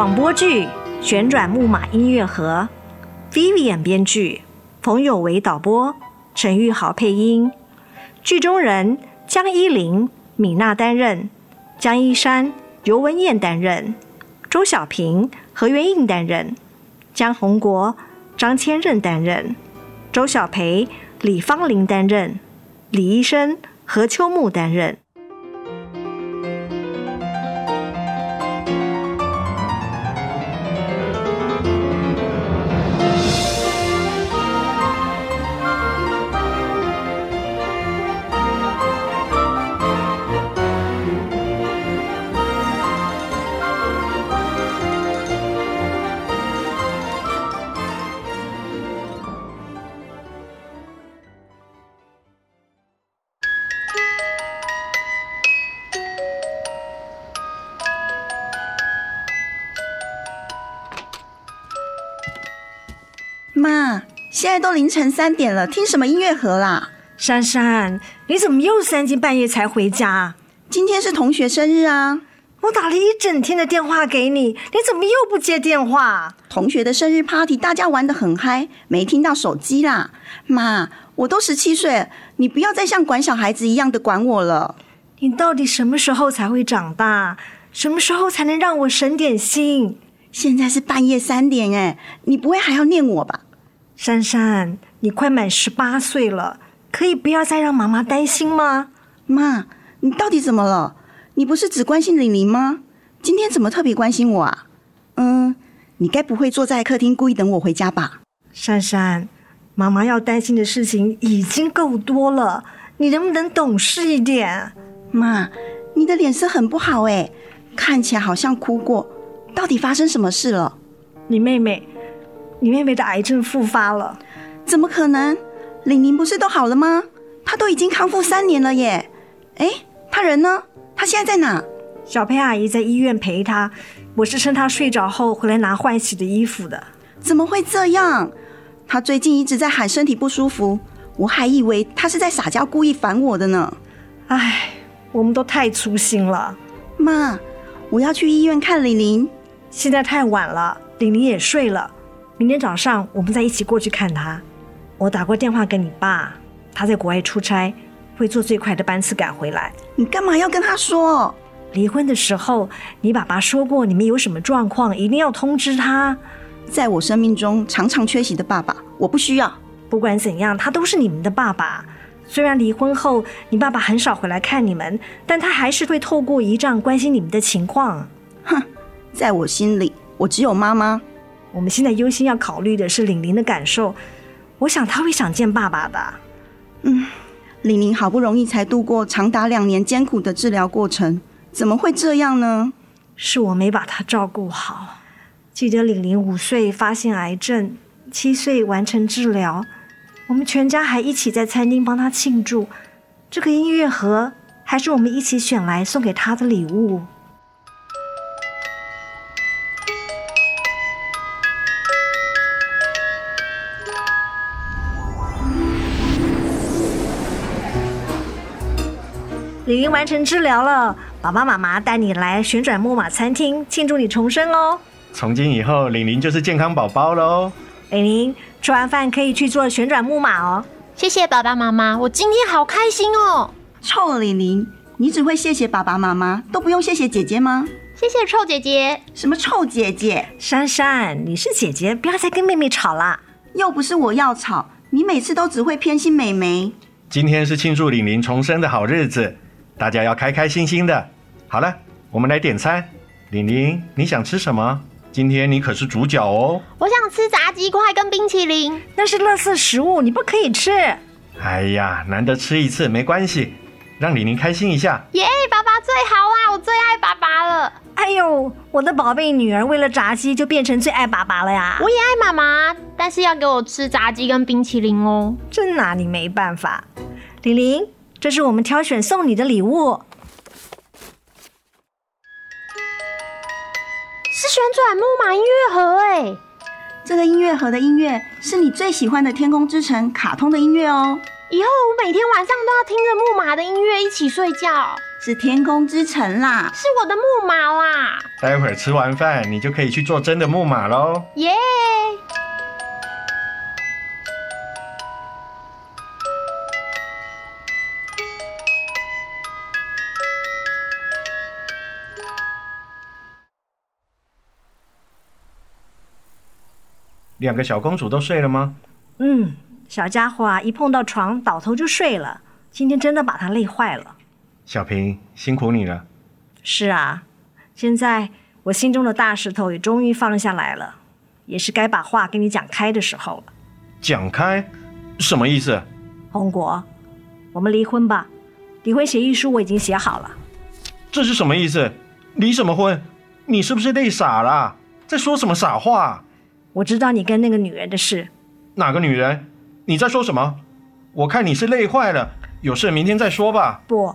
广播剧《旋转木马音乐盒》，Vivian 编剧，冯有为导播，陈玉豪配音。剧中人江依林、米娜担任，江一山、尤文燕担任，周小平、何元应担任，江宏国、张千仞担任，周小培、李芳玲担任，李医生、何秋木担任。妈，现在都凌晨三点了，听什么音乐盒啦？珊珊，你怎么又三更半夜才回家？今天是同学生日啊！我打了一整天的电话给你，你怎么又不接电话？同学的生日 party，大家玩的很嗨，没听到手机啦。妈，我都十七岁，你不要再像管小孩子一样的管我了。你到底什么时候才会长大？什么时候才能让我省点心？现在是半夜三点，哎，你不会还要念我吧？珊珊，你快满十八岁了，可以不要再让妈妈担心吗？妈，你到底怎么了？你不是只关心玲玲吗？今天怎么特别关心我啊？嗯，你该不会坐在客厅故意等我回家吧？珊珊，妈妈要担心的事情已经够多了，你能不能懂事一点？妈，你的脸色很不好哎，看起来好像哭过，到底发生什么事了？你妹妹，你妹妹的癌症复发了，怎么可能？玲玲不是都好了吗？她都已经康复三年了耶！哎，她人呢？她现在在哪？小佩阿姨在医院陪她，我是趁她睡着后回来拿换洗的衣服的。怎么会这样？她最近一直在喊身体不舒服，我还以为她是在撒娇故意烦我的呢。唉，我们都太粗心了。妈，我要去医院看玲玲。现在太晚了，玲玲也睡了。明天早上我们再一起过去看他。我打过电话给你爸，他在国外出差，会坐最快的班次赶回来。你干嘛要跟他说？离婚的时候，你爸爸说过，你们有什么状况一定要通知他。在我生命中常常缺席的爸爸，我不需要。不管怎样，他都是你们的爸爸。虽然离婚后你爸爸很少回来看你们，但他还是会透过仪仗关心你们的情况。哼，在我心里，我只有妈妈。我们现在优先要考虑的是玲玲的感受。我想她会想见爸爸的。嗯，玲玲好不容易才度过长达两年艰苦的治疗过程，怎么会这样呢？是我没把她照顾好。记得玲玲五岁发现癌症，七岁完成治疗，我们全家还一起在餐厅帮她庆祝。这个音乐盒还是我们一起选来送给她的礼物。玲玲完成治疗了，爸爸妈妈带你来旋转木马餐厅庆祝你重生哦。从今以后，玲玲就是健康宝宝喽。玲玲吃完饭可以去坐旋转木马哦。谢谢爸爸妈妈，我今天好开心哦。臭玲玲，你只会谢谢爸爸妈妈，都不用谢谢姐姐吗？谢谢臭姐姐。什么臭姐姐？珊珊，你是姐姐，不要再跟妹妹吵啦。又不是我要吵，你每次都只会偏心妹妹。今天是庆祝玲玲重生的好日子，大家要开开心心的。好了，我们来点餐。玲玲，你想吃什么？今天你可是主角哦。我想吃炸鸡块跟冰淇淋。那是垃圾食物，你不可以吃。哎呀，难得吃一次没关系，让玲玲开心一下。耶，爸爸最好啦，我最爱爸爸了。哎呦，我的宝贝女儿为了炸鸡就变成最爱爸爸了呀！我也爱妈妈，但是要给我吃炸鸡跟冰淇淋哦。真拿你没办法。玲玲，这是我们挑选送你的礼物，是旋转木马音乐盒哎。这个音乐盒的音乐是你最喜欢的《天空之城》卡通的音乐哦。以后我每天晚上都要听着木马的音乐一起睡觉。是天空之城啦。是我的木马啦！待会儿吃完饭，你就可以去做真的木马喽。耶！两个小公主都睡了吗？嗯，小家伙啊，一碰到床倒头就睡了。今天真的把他累坏了。小平，辛苦你了。是啊，现在我心中的大石头也终于放下来了，也是该把话跟你讲开的时候了。讲开，什么意思？红果，我们离婚吧。离婚协议书我已经写好了。这是什么意思？离什么婚？你是不是累傻了？在说什么傻话？我知道你跟那个女人的事。哪个女人？你在说什么？我看你是累坏了，有事明天再说吧。不，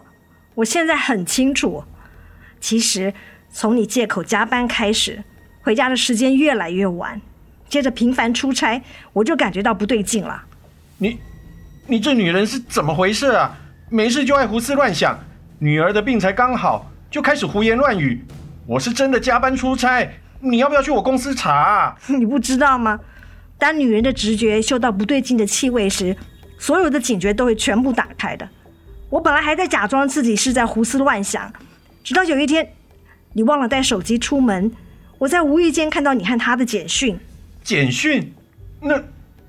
我现在很清楚。其实从你借口加班开始，回家的时间越来越晚，接着频繁出差，我就感觉到不对劲了。你，你这女人是怎么回事啊？没事就爱胡思乱想，女儿的病才刚好，就开始胡言乱语。我是真的加班出差，你要不要去我公司查啊？你不知道吗？当女人的直觉嗅到不对劲的气味时，所有的警觉都会全部打开的。我本来还在假装自己是在胡思乱想，直到有一天，你忘了带手机出门，我在无意间看到你和他的简讯，简讯？那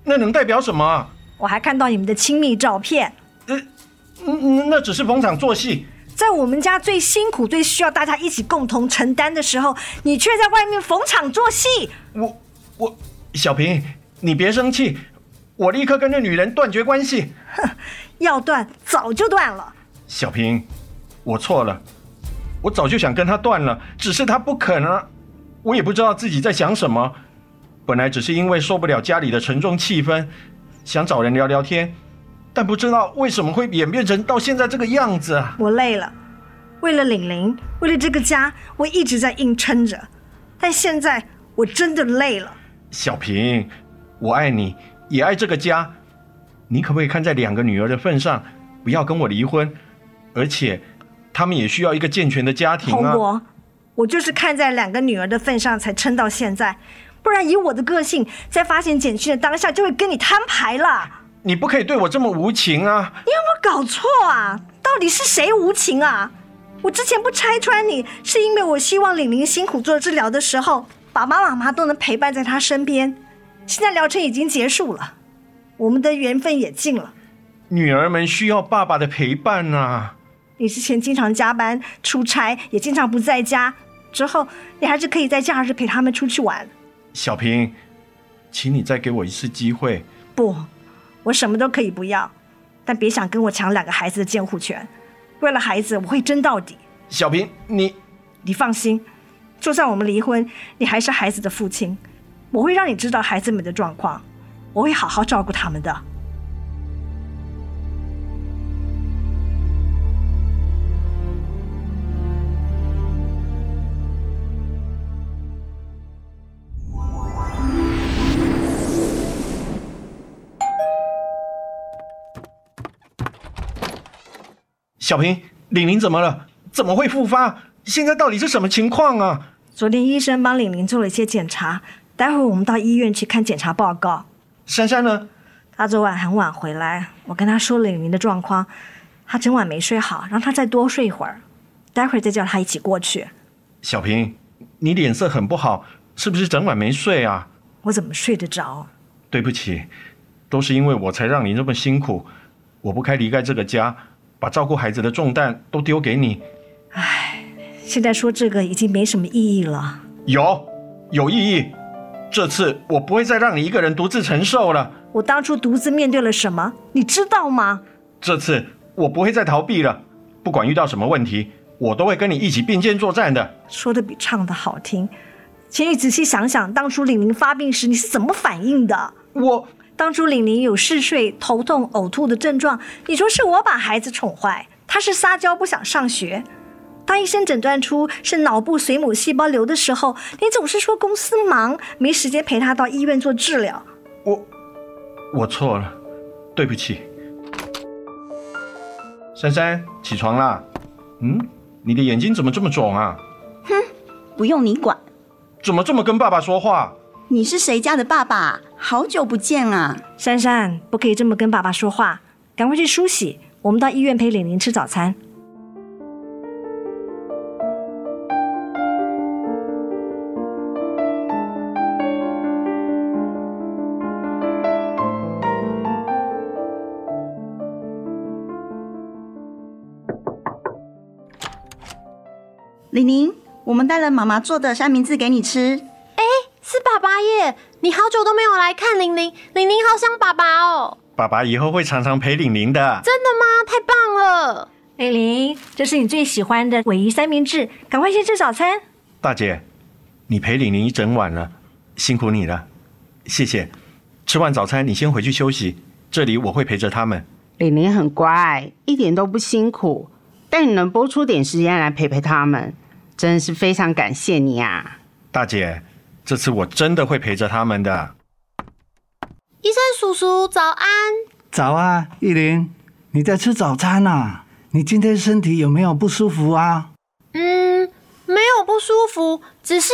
那能代表什么啊？我还看到你们的亲密照片。嗯，那只是逢场作戏。在我们家最辛苦、最需要大家一起共同承担的时候，你却在外面逢场作戏。我我，小平，你别生气，我立刻跟那女人断绝关系。哼，要断早就断了。小平，我错了，我早就想跟她断了，只是她不肯啊。我也不知道自己在想什么，本来只是因为受不了家里的沉重气氛，想找人聊聊天。但不知道为什么会演变成到现在这个样子啊！我累了，为了玲玲，为了这个家，我一直在硬撑着。但现在我真的累了。小平，我爱你，也爱这个家。你可不可以看在两个女儿的份上，不要跟我离婚？而且，他们也需要一个健全的家庭啊！洪博，我就是看在两个女儿的份上才撑到现在，不然以我的个性，在发现简讯的当下就会跟你摊牌了。你不可以对我这么无情啊！你有没有搞错啊？到底是谁无情啊？我之前不拆穿你，是因为我希望玲玲辛苦做治疗的时候，爸爸妈妈都能陪伴在她身边。现在疗程已经结束了，我们的缘分也尽了。女儿们需要爸爸的陪伴啊！你之前经常加班出差，也经常不在家，之后你还是可以在假日陪他们出去玩。小平，请你再给我一次机会。不。我什么都可以不要，但别想跟我抢两个孩子的监护权。为了孩子，我会争到底。小平，你你放心，就算我们离婚，你还是孩子的父亲。我会让你知道孩子们的状况，我会好好照顾他们的。小平，玲玲怎么了？怎么会复发？现在到底是什么情况啊？昨天医生帮玲玲做了一些检查，待会我们到医院去看检查报告。珊珊呢？她昨晚很晚回来，我跟她说了玲玲的状况，她整晚没睡好，让她再多睡一会儿，待会儿再叫她一起过去。小平，你脸色很不好，是不是整晚没睡啊？我怎么睡得着？对不起，都是因为我才让你那么辛苦，我不该离开这个家。把照顾孩子的重担都丢给你，唉，现在说这个已经没什么意义了。有，有意义。这次我不会再让你一个人独自承受了。我当初独自面对了什么，你知道吗？这次我不会再逃避了。不管遇到什么问题，我都会跟你一起并肩作战的。说的比唱的好听，请你仔细想想，当初玲玲发病时你是怎么反应的？我。当初玲玲有嗜睡、头痛、呕吐的症状，你说是我把孩子宠坏，她是撒娇不想上学。当医生诊断出是脑部髓母细胞瘤的时候，你总是说公司忙，没时间陪她到医院做治疗。我，我错了，对不起。珊珊，起床啦！嗯，你的眼睛怎么这么肿啊？哼不用你管。怎么这么跟爸爸说话？你是谁家的爸爸？好久不见啊！珊珊，不可以这么跟爸爸说话，赶快去梳洗。我们到医院陪玲玲吃早餐。玲玲，我们带了妈妈做的三明治给你吃。哎是爸爸耶！你好久都没有来看玲玲，玲玲好想爸爸哦。爸爸以后会常常陪玲玲的。真的吗？太棒了！玲玲，这是你最喜欢的尾鱼三明治，赶快先吃早餐。大姐，你陪玲玲一整晚了，辛苦你了，谢谢。吃完早餐你先回去休息，这里我会陪着他们。玲玲很乖，一点都不辛苦，但你能拨出点时间来陪陪他们，真的是非常感谢你啊！大姐，这次我真的会陪着他们的。医生叔叔早安。早啊，依琳，你在吃早餐呐、你今天身体有没有不舒服啊？嗯，没有不舒服，只是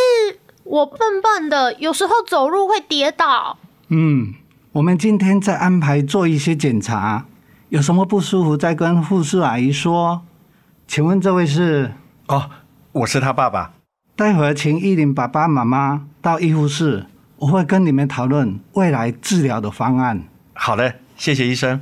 我笨笨的，有时候走路会跌倒。嗯，我们今天再安排做一些检查，有什么不舒服再跟护士阿姨说。请问这位是？哦，我是他爸爸。待会儿请依琳爸爸妈妈到医护室，我会跟你们讨论未来治疗的方案。好的，谢谢医生。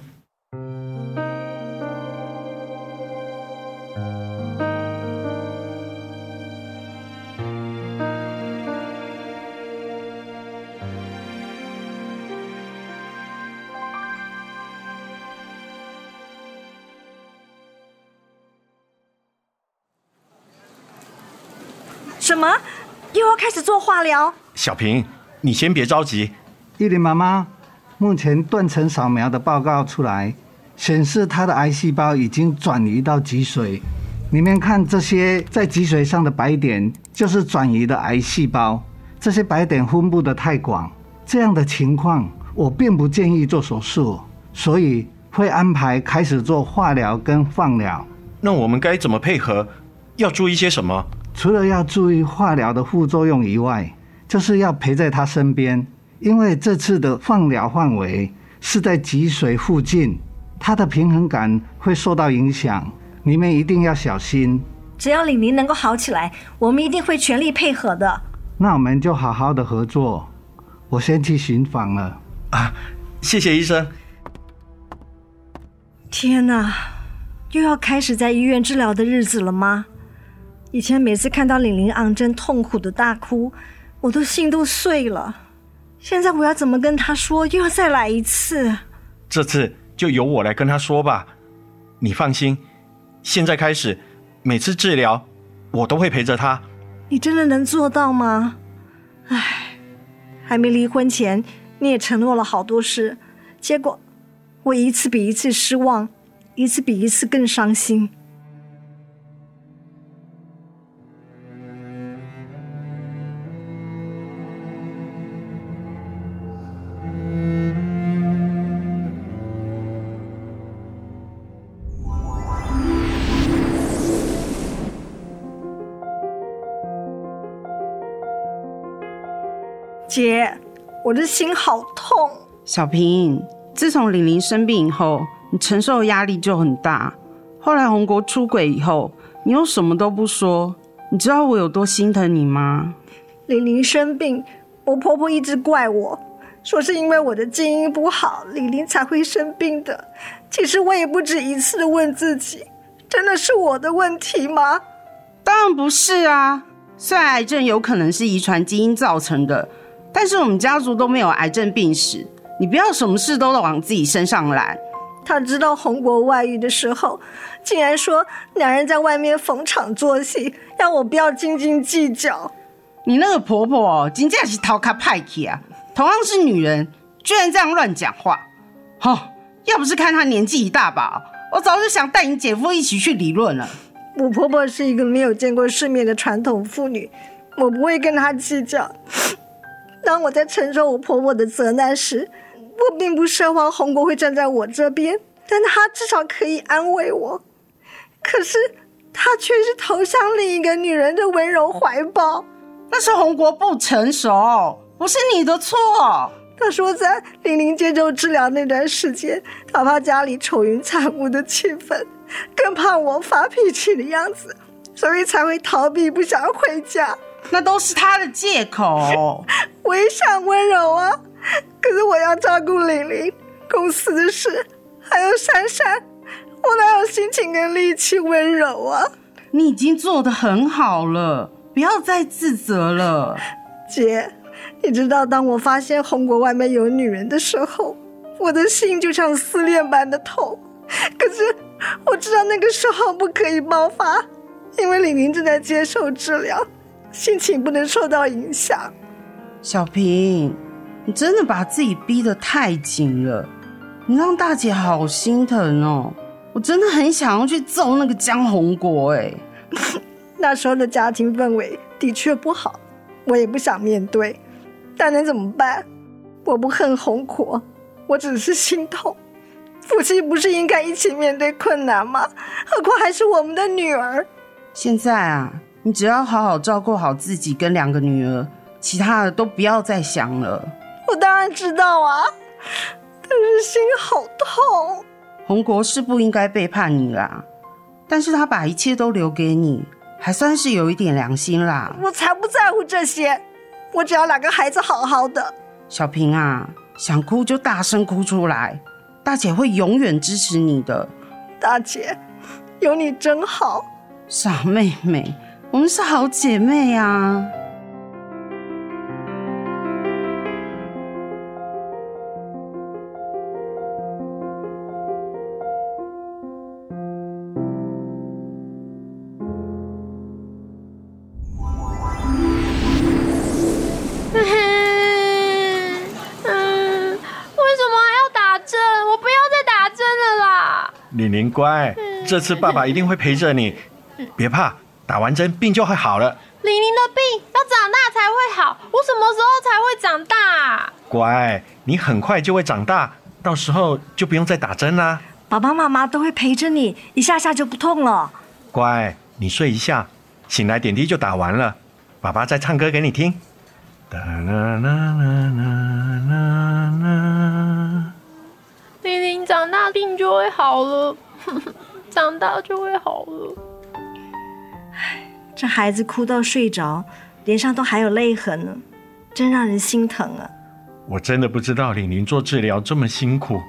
什么？又要开始做化疗？小平，你先别着急。依琳妈妈，目前断层扫描的报告出来，显示她的癌细胞已经转移到脊髓。你们看这些在脊髓上的白点，就是转移的癌细胞。这些白点分布的太广，这样的情况我并不建议做手术，所以会安排开始做化疗跟放疗。那我们该怎么配合？要注意些什么？除了要注意化疗的副作用以外，就是要陪在他身边，因为这次的放疗范围是在脊髓附近，他的平衡感会受到影响，你们一定要小心。只要李宁能够好起来，我们一定会全力配合的。那我们就好好的合作。我先去巡访了。啊，谢谢医生。天哪，又要开始在医院治疗的日子了吗？以前每次看到玲玲昂真痛苦的大哭，我都心都碎了。现在我要怎么跟她说？又要再来一次？这次就由我来跟她说吧。你放心，现在开始，每次治疗我都会陪着她。你真的能做到吗？唉，还没离婚前你也承诺了好多事，结果我一次比一次失望，一次比一次更伤心。姐，我的心好痛。小平，自从玲玲生病以后，你承受的压力就很大。后来红国出轨以后，你又什么都不说，你知道我有多心疼你吗？玲玲生病，我婆婆一直怪我，说是因为我的基因不好，玲玲才会生病的。其实我也不止一次的问自己，真的是我的问题吗？当然不是啊。虽然癌症有可能是遗传基因造成的，但是我们家族都没有癌症病史。你不要什么事都往自己身上揽。他知道红国外遇的时候，竟然说两人在外面逢场作戏，让我不要斤斤计较。你那个婆婆哦，真正是头壳派去啊！同样是女人，居然这样乱讲话。哦，要不是看她年纪一大把，我早就想带你姐夫一起去理论了。我婆婆是一个没有见过世面的传统妇女，我不会跟她计较。当我在承受我婆婆的责难时，我并不奢望红国会站在我这边，但他至少可以安慰我。可是他却是投向另一个女人的温柔怀抱。那是红国不成熟，不是你的错。他说，在玲玲接受治疗那段时间，他怕家里愁云惨雾的气氛，更怕我发脾气的样子，所以才会逃避，不想回家。那都是他的借口。我也想温柔啊，可是我要照顾玲玲，公司的事，还有珊珊，我哪有心情跟力气温柔啊？你已经做得很好了，不要再自责了，姐。你知道，当我发现红果外面有女人的时候，我的心就像撕裂般的痛。可是我知道那个时候不可以爆发，因为李玲正在接受治疗，心情不能受到影响。小平，你真的把自己逼得太紧了，你让大姐好心疼哦。我真的很想要去揍那个江宏国，哎，那时候的家庭氛围的确不好，我也不想面对。但能怎么办？我不恨红国，我只是心痛。夫妻不是应该一起面对困难吗？何况还是我们的女儿。现在啊，你只要好好照顾好自己跟两个女儿，其他的都不要再想了。我当然知道啊，但是心好痛。红国是不应该背叛你啦，但是他把一切都留给你，还算是有一点良心啦。我才不在乎这些。我只要两个孩子好好的，小平啊，想哭就大声哭出来，大姐会永远支持你的。大姐，有你真好，傻妹妹，我们是好姐妹啊。乖，这次爸爸一定会陪着你，别怕，打完针病就会好了。玲玲的病要长大才会好，我什么时候才会长大？乖，你很快就会长大，到时候就不用再打针啦。爸爸妈妈都会陪着你，一下下就不痛了。乖，你睡一下，醒来点滴就打完了。爸爸再唱歌给你听。哒啦啦啦啦啦。玲玲长大病就会好了，长大就会好了。唉，这孩子哭到睡着，脸上都还有泪痕呢，真让人心疼啊！我真的不知道玲玲做治疗这么辛苦，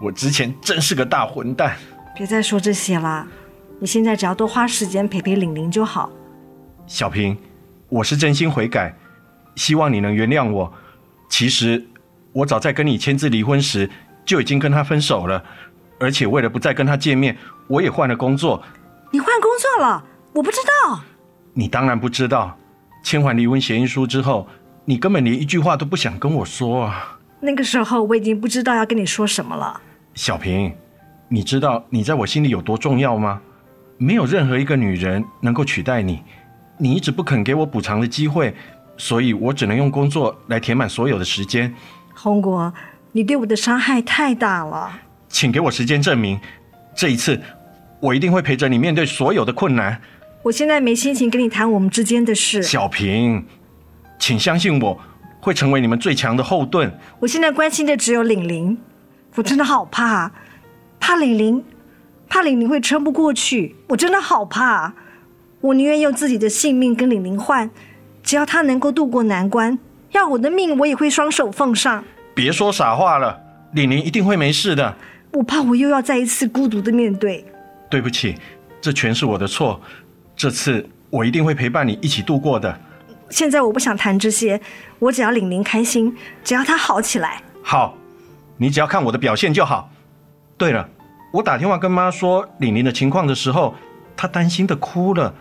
我之前真是个大混蛋。别再说这些啦，你现在只要多花时间陪陪玲玲就好。小平，我是真心悔改，希望你能原谅我。其实我早在跟你签字离婚时。就已经跟他分手了，而且为了不再跟他见面，我也换了工作。你换工作了？我不知道。你当然不知道。签完离婚协议书之后，你根本连一句话都不想跟我说啊。那个时候我已经不知道要跟你说什么了。小平，你知道你在我心里有多重要吗？没有任何一个女人能够取代你。你一直不肯给我补偿的机会，所以我只能用工作来填满所有的时间。红果。你对我的伤害太大了，请给我时间证明。这一次，我一定会陪着你面对所有的困难。我现在没心情跟你谈我们之间的事。小平，请相信我，会成为你们最强的后盾。我现在关心的只有玲玲，我真的好怕，怕玲玲，怕玲玲会撑不过去。我真的好怕，我宁愿用自己的性命跟玲玲换，只要她能够度过难关，要我的命我也会双手奉上。别说傻话了，玲玲一定会没事的。我怕我又要再一次孤独的面对。对不起，这全是我的错。这次我一定会陪伴你一起度过的。现在我不想谈这些，我只要玲玲开心，只要她好起来。好，你只要看我的表现就好。对了，我打电话跟妈说玲玲的情况的时候，她担心的哭了，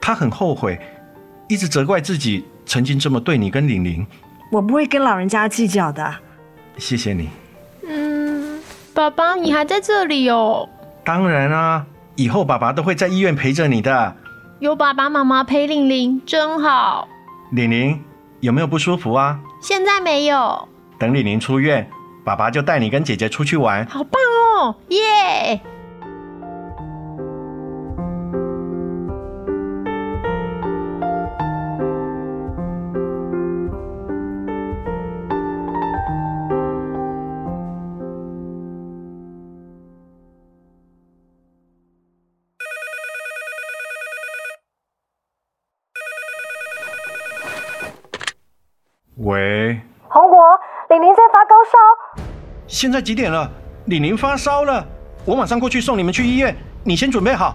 她很后悔，一直责怪自己曾经这么对你跟玲玲。我不会跟老人家计较的。谢谢你。嗯，爸爸，你还在这里哦？当然啊，以后爸爸都会在医院陪着你的。有爸爸妈妈陪玲玲真好。玲玲有没有不舒服啊？现在没有。等玲玲出院，爸爸就带你跟姐姐出去玩。好棒哦，耶！红果，李玲在发高烧。现在几点了？李宁发烧了，我马上过去送你们去医院。你先准备好。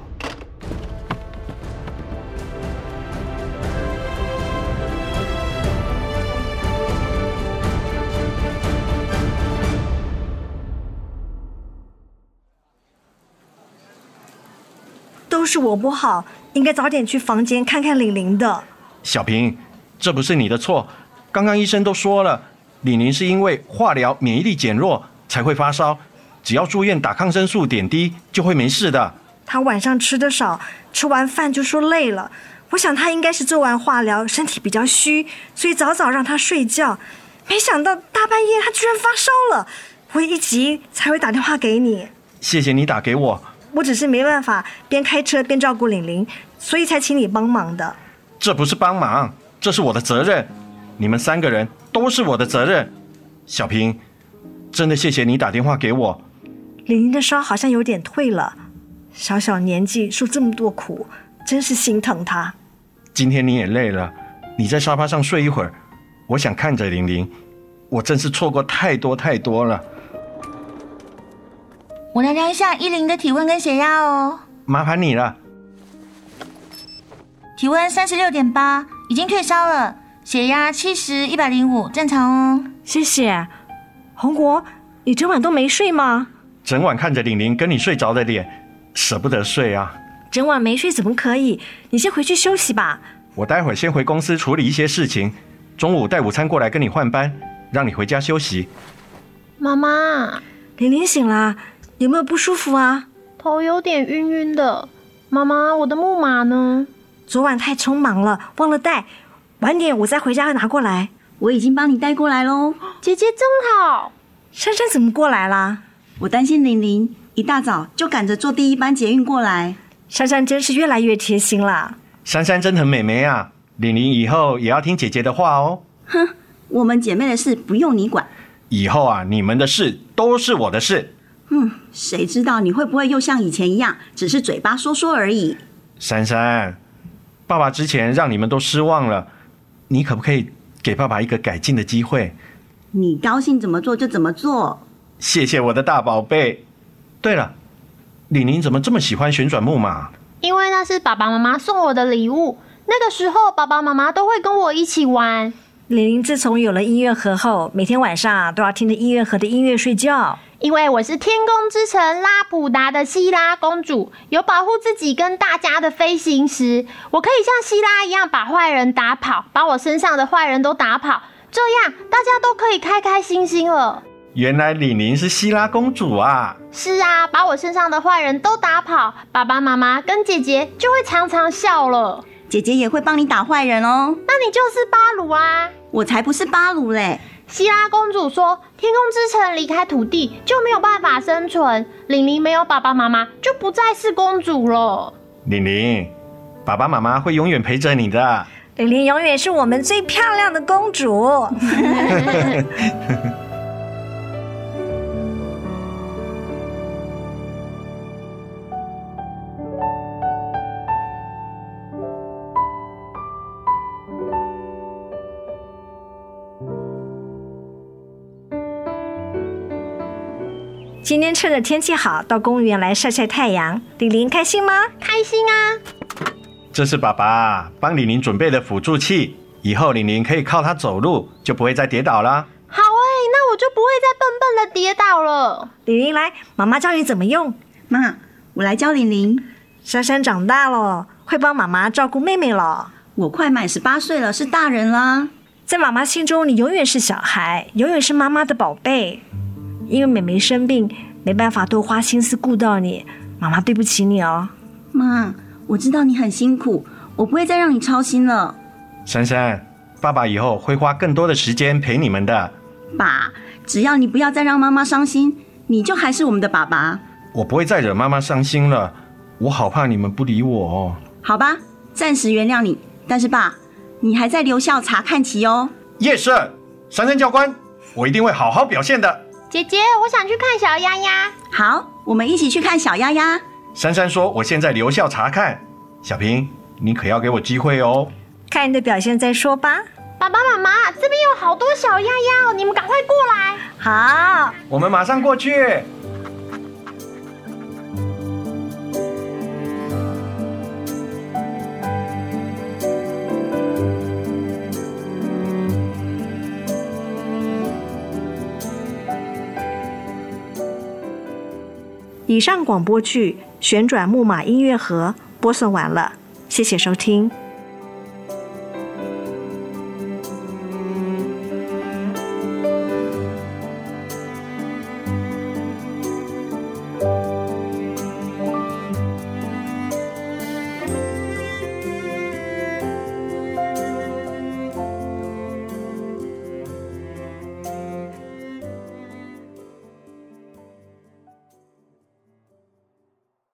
都是我不好，应该早点去房间看看李玲的。小平，这不是你的错。刚刚医生都说了，李宁是因为化疗免疫力减弱才会发烧，只要住院打抗生素点滴就会没事的。她晚上吃的少，吃完饭就说累了。我想她应该是做完化疗，身体比较虚，所以早早让她睡觉。没想到大半夜她居然发烧了，我一急才会打电话给你。谢谢你打给我，我只是没办法边开车边照顾玲玲，所以才请你帮忙的。这不是帮忙，这是我的责任。你们三个人都是我的责任。小平，真的谢谢你打电话给我。玲玲的烧好像有点退了，小小年纪受这么多苦，真是心疼她。今天你也累了，你在沙发上睡一会儿。我想看着玲玲，我真是错过太多太多了。我来量一下依琳的体温跟血压哦。麻烦你了。体温三十六点八，已经退烧了。血压七十一百零五，正常哦。谢谢。红果，你整晚都没睡吗？整晚看着玲玲跟你睡着的脸，舍不得睡啊。整晚没睡怎么可以？你先回去休息吧。我待会儿先回公司处理一些事情，中午带午餐过来跟你换班，让你回家休息。妈妈，玲玲醒了，有没有不舒服啊？头有点晕晕的。妈妈，我的木马呢？昨晚太匆忙了，忘了带。晚点我再回家拿过来。我已经帮你带过来喽。姐姐真好。珊珊怎么过来啦？我担心玲玲，一大早就赶着坐第一班捷运过来。珊珊真是越来越贴心了。珊珊真很美眉啊，玲玲以后也要听姐姐的话哦。哼，我们姐妹的事不用你管。以后啊，你们的事都是我的事。嗯，谁知道你会不会又像以前一样，只是嘴巴说说而已？珊珊，爸爸之前让你们都失望了，你可不可以给爸爸一个改进的机会？你高兴怎么做就怎么做。谢谢我的大宝贝。对了，李宁怎么这么喜欢旋转木马？因为那是爸爸妈妈送我的礼物。那个时候，爸爸妈妈都会跟我一起玩。李宁自从有了音乐盒后，每天晚上都要听着音乐盒的音乐睡觉。因为我是天空之城拉普达的希拉公主，有保护自己跟大家的飞行时，我可以像希拉一样把坏人打跑，把我身上的坏人都打跑，这样大家都可以开开心心了。原来李宁是希拉公主啊！是啊，把我身上的坏人都打跑，爸爸妈妈跟姐姐就会常常笑了。姐姐也会帮你打坏人哦。那你就是巴鲁啊！我才不是巴鲁嘞！希拉公主说：“天空之城离开土地就没有办法生存，玲玲没有爸爸妈妈就不再是公主了。”玲玲，爸爸妈妈会永远陪着你的。玲玲永远是我们最漂亮的公主。今天趁着天气好，到公园来晒晒太阳。玲玲开心吗？开心啊！这是爸爸帮李玲准备的辅助器，以后李玲可以靠它走路，就不会再跌倒了。好哎，那我就不会再笨笨的跌倒了。玲玲来，妈妈教你怎么用。妈，我来教玲玲。珊珊长大了，会帮妈妈照顾妹妹了。我快满十八岁了，是大人啦。在妈妈心中，你永远是小孩，永远是妈妈的宝贝。因为妹妹生病，没办法多花心思顾到你，妈妈对不起你哦。妈，我知道你很辛苦，我不会再让你操心了。珊珊，爸爸以后会花更多的时间陪你们的。爸，只要你不要再让妈妈伤心，你就还是我们的爸爸。我不会再惹妈妈伤心了，我好怕你们不理我哦。好吧，暂时原谅你，但是爸，你还在留校查看期哦。Yes，，珊珊教官，我一定会好好表现的。姐姐，我想去看小丫丫。好，我们一起去看小丫丫。珊珊说：“我现在留校查看。”小平，你可要给我机会哦。看你的表现再说吧。爸爸妈妈，这边有好多小丫丫哦，你们赶快过来。好，我们马上过去。以上广播剧《旋转木马音乐盒》播送完了，谢谢收听。